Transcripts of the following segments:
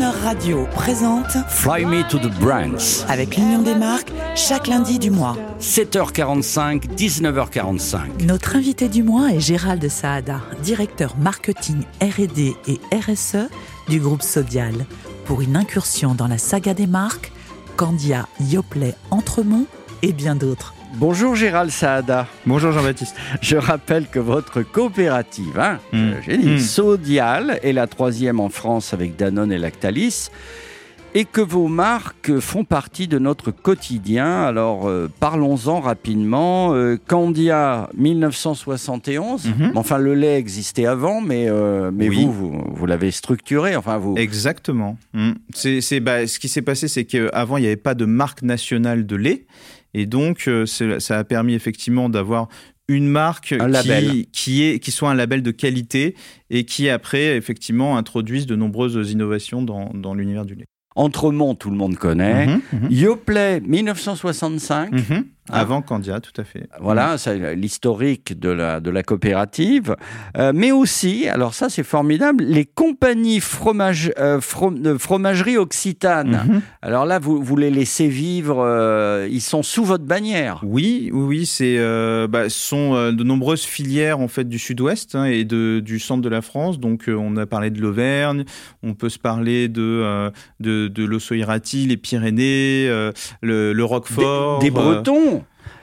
Radio présente Fly Me to the Brands. avec l'Union des marques chaque lundi du mois. 7h45, 19h45. Notre invité du mois est Gérald Saada, directeur marketing R&D et RSE du groupe Sodial, pour une incursion dans la saga des marques Candia, Yoplait, Entremont et bien d'autres. Bonjour Gérald Saada. Bonjour Jean-Baptiste. Je rappelle que votre coopérative, hein, Mm. euh, j'ai dit, Mm. Sodial est la troisième en France avec Danone et Lactalis. Et que vos marques font partie de notre quotidien. Alors euh, parlons-en rapidement. Euh, Candia 1971. Mhm. Enfin le lait existait avant, mais euh, mais Oui. vous vous, vous l'avez structuré. Enfin vous. Exactement. Mm. C'est- bah, ce qui s'est passé, c'est qu'avant, il n'y avait pas de marque nationale de lait. Et donc, euh, ça a permis effectivement d'avoir une marque Un label. qui, qui, est, qui soit un label de qualité et qui, après, effectivement, introduise de nombreuses innovations dans, dans l'univers du lait. Entremont, tout le monde connaît. Mhm, mhm. Yoplait 1965. Mhm. Ah. Avant Candia, tout à fait. Voilà, c'est l'historique de la, de la coopérative. Euh, mais aussi, alors ça c'est formidable, les compagnies fromage, euh, from- fromagerie occitane. Mhm. Alors là, vous, vous les laissez vivre, euh, ils sont sous votre bannière. Oui, oui, c'est bah, ce sont de nombreuses filières en fait du Sud-Ouest hein, et de, du centre de la France. Donc, on a parlé de l'Auvergne, on peut se parler de de, de l'Ossau-Iraty, les Pyrénées, le, Roquefort. des Bretons.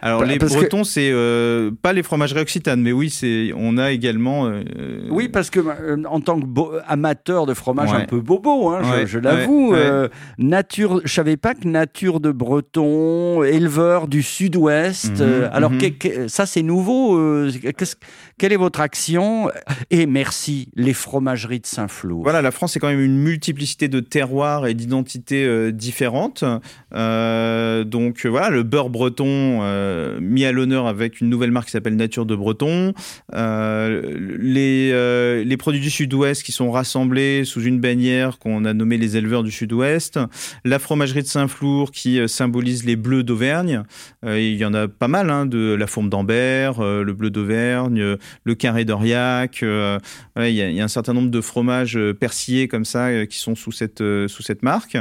Alors Bah, les que- Bretons, c'est euh, pas les fromageries occitanes, mais oui, c'est on a également. euh, Oui, parce que euh, en tant que amateur de fromage un peu bobo, hein, je- Ouais, je, l'avoue, ouais, nature, je savais pas que nature de Breton, éleveur du Sud-Ouest. Mhm, alors mhm. que- que- ça c'est nouveau. quelle est votre action Et merci les fromageries de Saint-Flour. Voilà, la France, c'est quand même une multiplicité de terroirs et d'identités différentes. Donc voilà, le beurre breton euh, mis à l'honneur avec une nouvelle marque qui s'appelle Nature de Breton. Euh, les, euh, les produits du Sud-Ouest qui sont rassemblés sous une bannière qu'on a nommée les éleveurs du Sud-Ouest. La fromagerie de Saint-Flour qui symbolise les bleus d'Auvergne. Il y en a pas mal, hein, de la fourme d'Ambert, le bleu d'Auvergne, le carré voilà, il, y a, un certain nombre de fromages persillés comme ça qui sont sous cette, sous cette marque.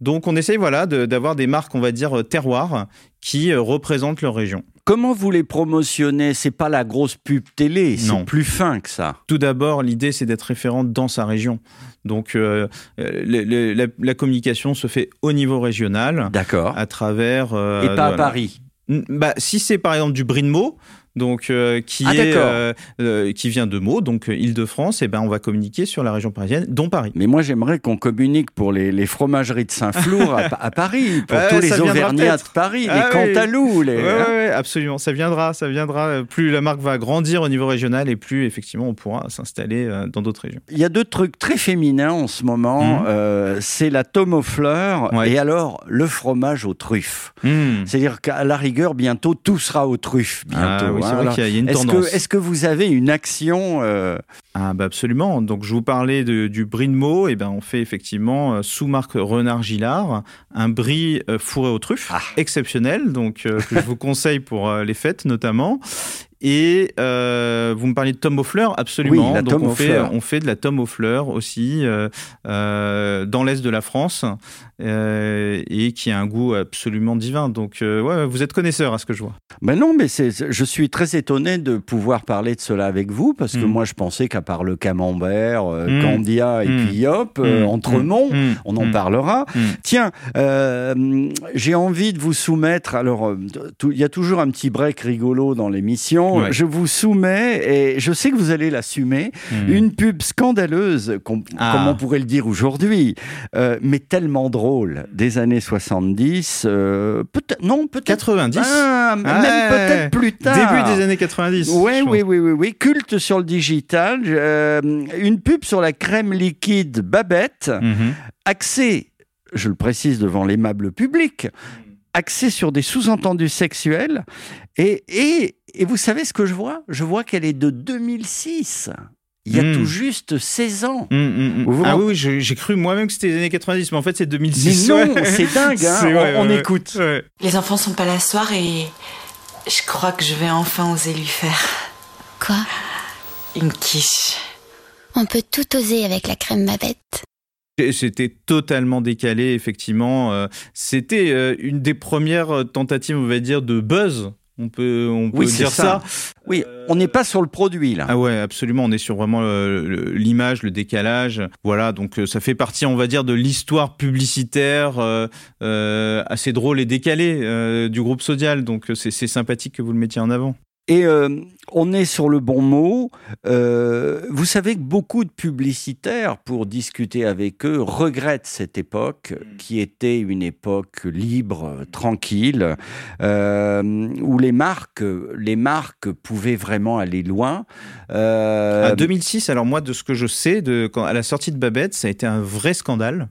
Donc on essaye voilà, d'avoir des marques, on va dire, terroirs qui euh, représentent leur région. Comment vous les promotionnez C'est pas la grosse pub télé, c'est plus fin que ça. Tout d'abord, l'idée, c'est d'être référent dans sa région. Donc euh, euh, le- le- la, la communication se fait au niveau régional D'accord. à travers... euh, Et pas à. Paris. Bah, si c'est par exemple du Meaux, donc euh, qui Ah, est euh, euh, qui vient de Meaux, donc Île-de-France, et ben on va communiquer sur la région parisienne, dont Paris. Mais moi, j'aimerais qu'on communique pour les, les fromageries de Saint-Flour à, à Paris, pour Ouais, tous les Auvergnats de. Paris, Ah les oui. Cantalous, les. Ouais, hein. ouais, absolument, ça viendra, ça viendra. Plus la marque va grandir au niveau régional et plus effectivement on pourra s'installer euh, dans d'autres régions. Il y a deux trucs très féminins en ce moment. Euh, c'est la tome aux fleurs Ouais. et alors le fromage aux truffes. C'est-à-dire qu'à la rigueur, bientôt, tout sera aux truffes. Bientôt. Ah oui, c'est vrai Alors, qu'il y a- il y a une Est-ce tendance. que, est-ce que vous avez une action euh, Ah bah absolument. Donc je vous parlais de- du brie de Meaux, et ben on fait effectivement euh, sous marque Renard Gillard un brie euh, fourré aux truffes Ah. exceptionnel, donc euh, que je vous conseille pour les fêtes notamment. Et euh, vous me parlez de tome aux fleurs, absolument. Oui, la Donc on fait fleurs. on fait de la tome aux fleurs aussi euh, euh, dans l'est de la France euh, et qui a un goût absolument divin. Donc euh, ouais, vous êtes connaisseur à ce que je vois. Ben non, mais c'est, je suis très étonné de pouvoir parler de cela avec vous parce que Mm. moi je pensais qu'à part le camembert, euh, Mm. Candia et Mm. puis hop, euh, Mm. Entremont, on en parlera. Tiens, j'ai envie de vous soumettre. Alors, il y a toujours un petit break rigolo dans l'émission. Ouais. Je vous soumets et je sais que vous allez l'assumer. Une pub scandaleuse, com- Ah. comme on pourrait le dire aujourd'hui, mais tellement drôle des années 70. euh, peut-être non, peut-être 90. Ah, même Ouais. peut-être plus tard. Début des années 90. Oui, je pense. oui, oui, oui, oui. Culte sur le digital. euh, une pub sur la crème liquide Babette, Mhm. axée, je le précise devant l'aimable public, axée sur des sous-entendus sexuels. Et, et, et vous savez ce que je vois? Je vois qu'elle est de 2006. Il y a tout juste 16 ans. Vous vous Ah oui, j'ai cru moi-même que c'était les années 90, mais en fait c'est Mais 2006. non, ouais. c'est dingue, hein. Ouais, on, on ouais, ouais. écoute. Ouais. Les enfants sont pas là ce soir et je crois que je vais enfin oser lui faire Quoi? Une quiche. On peut tout oser avec la crème Babette. C'était totalement décalé, effectivement. C'était une des premières tentatives, on va dire, de buzz on peut, on peut dire ça. Oui, on n'est pas sur le produit là. Ah ouais, absolument. On est sur vraiment l'image, le, décalage. Voilà, donc euh, ça fait partie, on va dire, de l'histoire publicitaire euh, euh, assez drôle et décalée du groupe Sodial. Donc c'est sympathique que vous le mettiez en avant. Et euh, on est sur le bon mot. Euh, vous savez que beaucoup de publicitaires, pour discuter avec eux, regrettent cette époque mm. qui était une époque libre, tranquille, euh, où les marques, les marques pouvaient vraiment aller loin. Euh, 2006, alors moi, de ce que je sais, de, quand, à la sortie de Babette, ça a été un vrai scandale.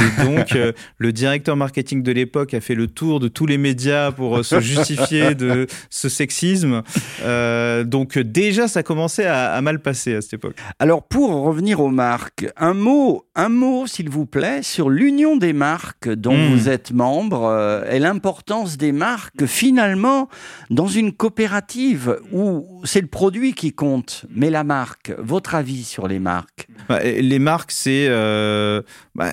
Et donc, euh, le directeur marketing de l'époque a fait le tour de tous les médias pour euh, se justifier de ce sexisme. Euh, donc, déjà, ça commençait à, à, mal passer à cette époque. Alors, pour revenir aux marques, un mot, un mot, s'il vous plaît, sur l'union des marques dont hmm. vous êtes membre et l'importance des marques, finalement, dans une coopérative où c'est le produit qui compte, mais la marque. Votre avis sur les marques? Bah, Les marques, c'est bah,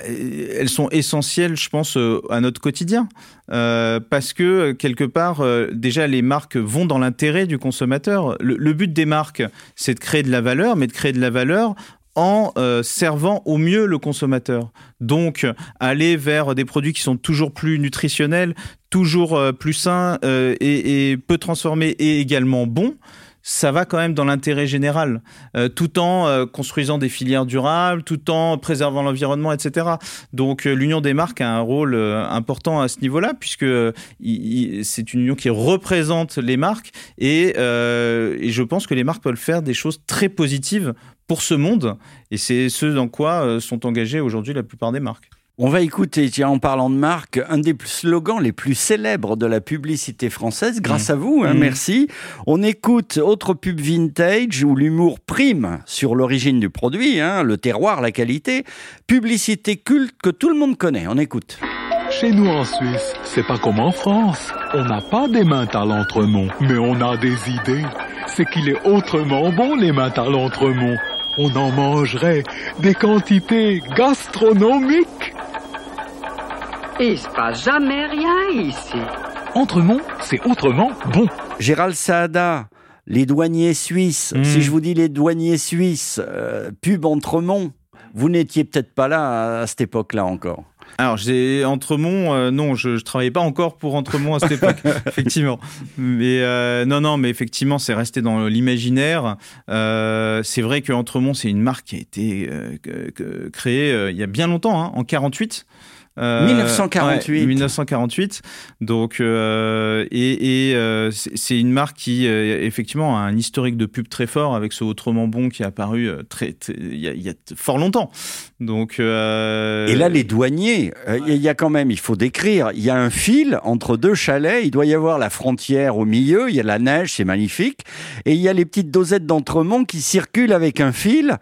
elles sont essentielles, je pense, euh, à notre quotidien. Euh, parce que quelque part, euh, déjà, les marques vont dans l'intérêt du consommateur. Le, but des marques, c'est de créer de la valeur, mais de créer de la valeur en servant au mieux le consommateur. Donc, aller vers des produits qui sont toujours plus nutritionnels, toujours plus sains et, et, peu transformés et également bons ça va quand même dans l'intérêt général, euh, tout en euh, construisant des filières durables, tout en préservant l'environnement, etc. Donc euh, l'union des marques a un rôle important à ce niveau-là, puisque c'est une union qui représente les marques, et, et, je pense que les marques peuvent faire des choses très positives pour ce monde, et c'est ce dans quoi sont engagées aujourd'hui la plupart des marques. On va écouter, tiens, en parlant de marque, un des slogans les plus célèbres de la publicité française, grâce à vous, hein, mmh. merci. On écoute autre pub vintage où l'humour prime sur l'origine du produit, hein, le terroir, la qualité. Publicité culte que tout le monde connaît. On écoute. Chez nous en Suisse, c'est pas comme en France. On n'a pas des mains à l'entremont, mais on a des idées. C'est qu'il est autrement bon les mains à l'entremont. On en mangerait des quantités gastronomiques. Il se passe jamais rien ici. Entremont, c'est autrement bon. Gérald Saada, les douaniers suisses. Hmm. Si je vous dis les douaniers suisses, euh, pub Entremont, vous n'étiez peut-être pas là à, cette époque-là encore. Alors, j'ai Entremont, euh, non, je, ne travaillais pas encore pour Entremont à cette époque, effectivement. Mais euh, non, non, mais effectivement, c'est resté dans l'imaginaire. c'est vrai que Entremont, c'est une marque qui a été créée il y a bien longtemps, hein, en 48. 1948. 1948. Donc, euh, et, et euh, c'est une marque qui, euh, effectivement, a un historique de pub très fort avec ce Autrement Bon qui est apparu très, il y, y, a fort longtemps. Donc, et là, les douaniers, il y a quand même, il faut décrire, il y a un fil entre deux chalets, il doit y avoir la frontière au milieu, il y a la neige, c'est magnifique, et il y a les petites dosettes d'entremont qui circulent avec un fil,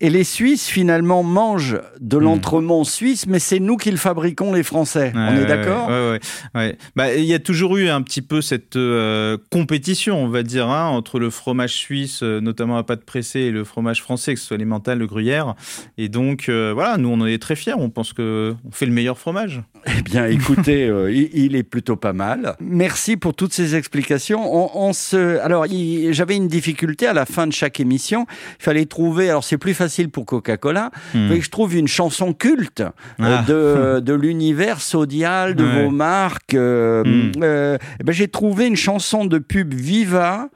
et les Suisses, finalement, mangent de hmm. l'entremont suisse, mais c'est nous qui le fabriquons fabriquons les Français. on est d'accord ouais, ouais, bah, Il y a toujours eu un petit peu cette euh, compétition, on va dire, hein, entre le fromage suisse, euh, notamment à pâte pressée, et le fromage français, que ce soit l'emmental, le gruyère. Et donc, euh, voilà, nous, on en est très fiers. On pense qu'on fait le meilleur fromage. Eh bien, écoutez, il, est plutôt pas mal. Merci pour toutes ces explications. On, se... Alors, j'avais une difficulté à la fin de chaque émission. Il fallait trouver, alors c'est plus facile pour Coca-Cola, que je trouve une chanson culte ah. de, de l'univers sodial de vos marques. Euh, hmm. euh, eh ben, j'ai trouvé une chanson de pub Viva,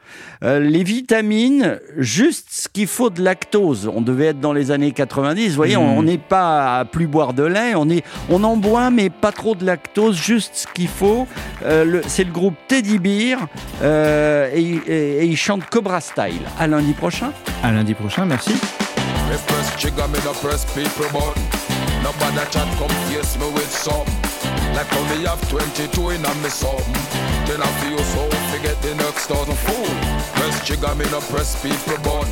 euh, les vitamines, juste ce qu'il faut de lactose. On devait être dans les années 90. Vous voyez, on hmm. n'est pas à plus boire de lait. On est, on en boit, mais pas trop de lactose, juste ce qu'il faut. c'est le groupe Teddy Bear et, et, et il chante Cobra Style. À lundi prochain. À lundi prochain, merci. Nobody chat come face me with some. Like me have 22 in a me something. Then I feel so forget the next thousand fool. Press trigger me no press people bun.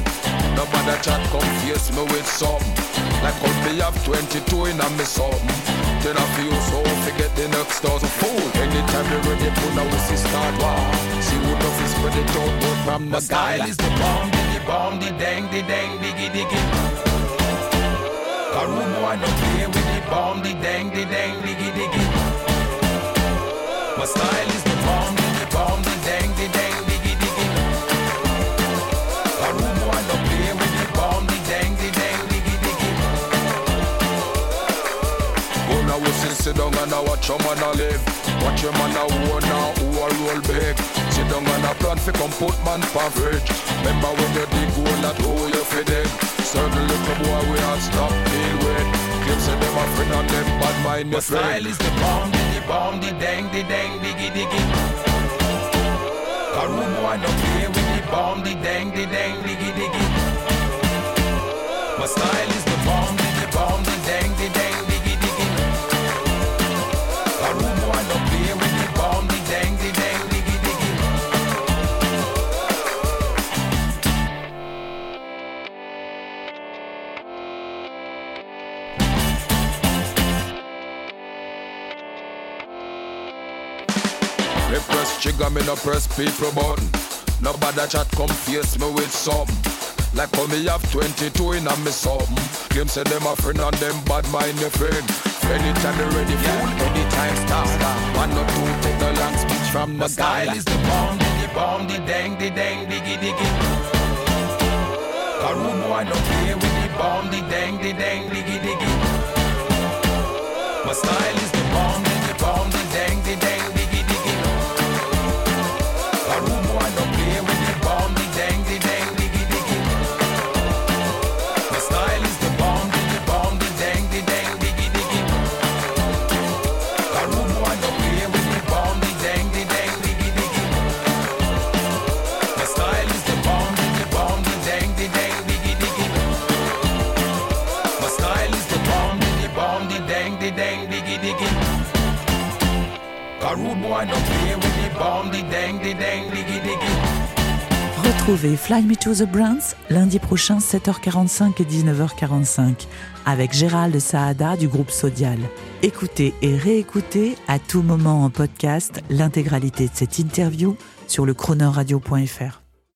Nobody chat come face me with some. Like me have 22 in a me something. Then I feel so forget the next thousand fool. Anytime you ready, put now we see start war. See who the fist spread it out, from the style is the bomb, diggy bomb, the dang, the dang, diggy diggy rude boy, don't play with the bomb, the dang, the dang, diggy, diggy. My style is the bomb, the bomb, the dang, the dang, diggy, diggy. A rude boy, don't play with the bomb, the dang, the dang, diggy, diggy. Go now, we sit down and I watch your man live. Watch your man a who now, who a roll big. Sit down and I plan fi come put man for. Remember when you dig hole that hole you fi dig. Certain little boy we all stop say them a friend and them bad mind your friend. style is the bomb, the bomb, the dang, the dang, diggy diggy. A rude boy don't play with the bomb, the dang, the dang, diggy diggy. My style is the bomb, the bomb, Trigger, me no press people button. Nobody chat come face me with something. Like how me have 22 in a me something. Claim say them a friend and them bad mind your friend. Anytime you ready, fool, anytime stop. One or two, take the long speech from the My style guy. is the bomb, the bomb, the dang, the dang, diggy diggy. Rude boy don't play with the bomb, the dang, the dang, diggy diggy. My style Retrouvez Fly Me to the Brands lundi prochain 7h45 et 19h45 avec Gérald Saada du groupe Sodial. Écoutez et réécoutez à tout moment en podcast l'intégralité de cette interview sur le chroneuradio.fr.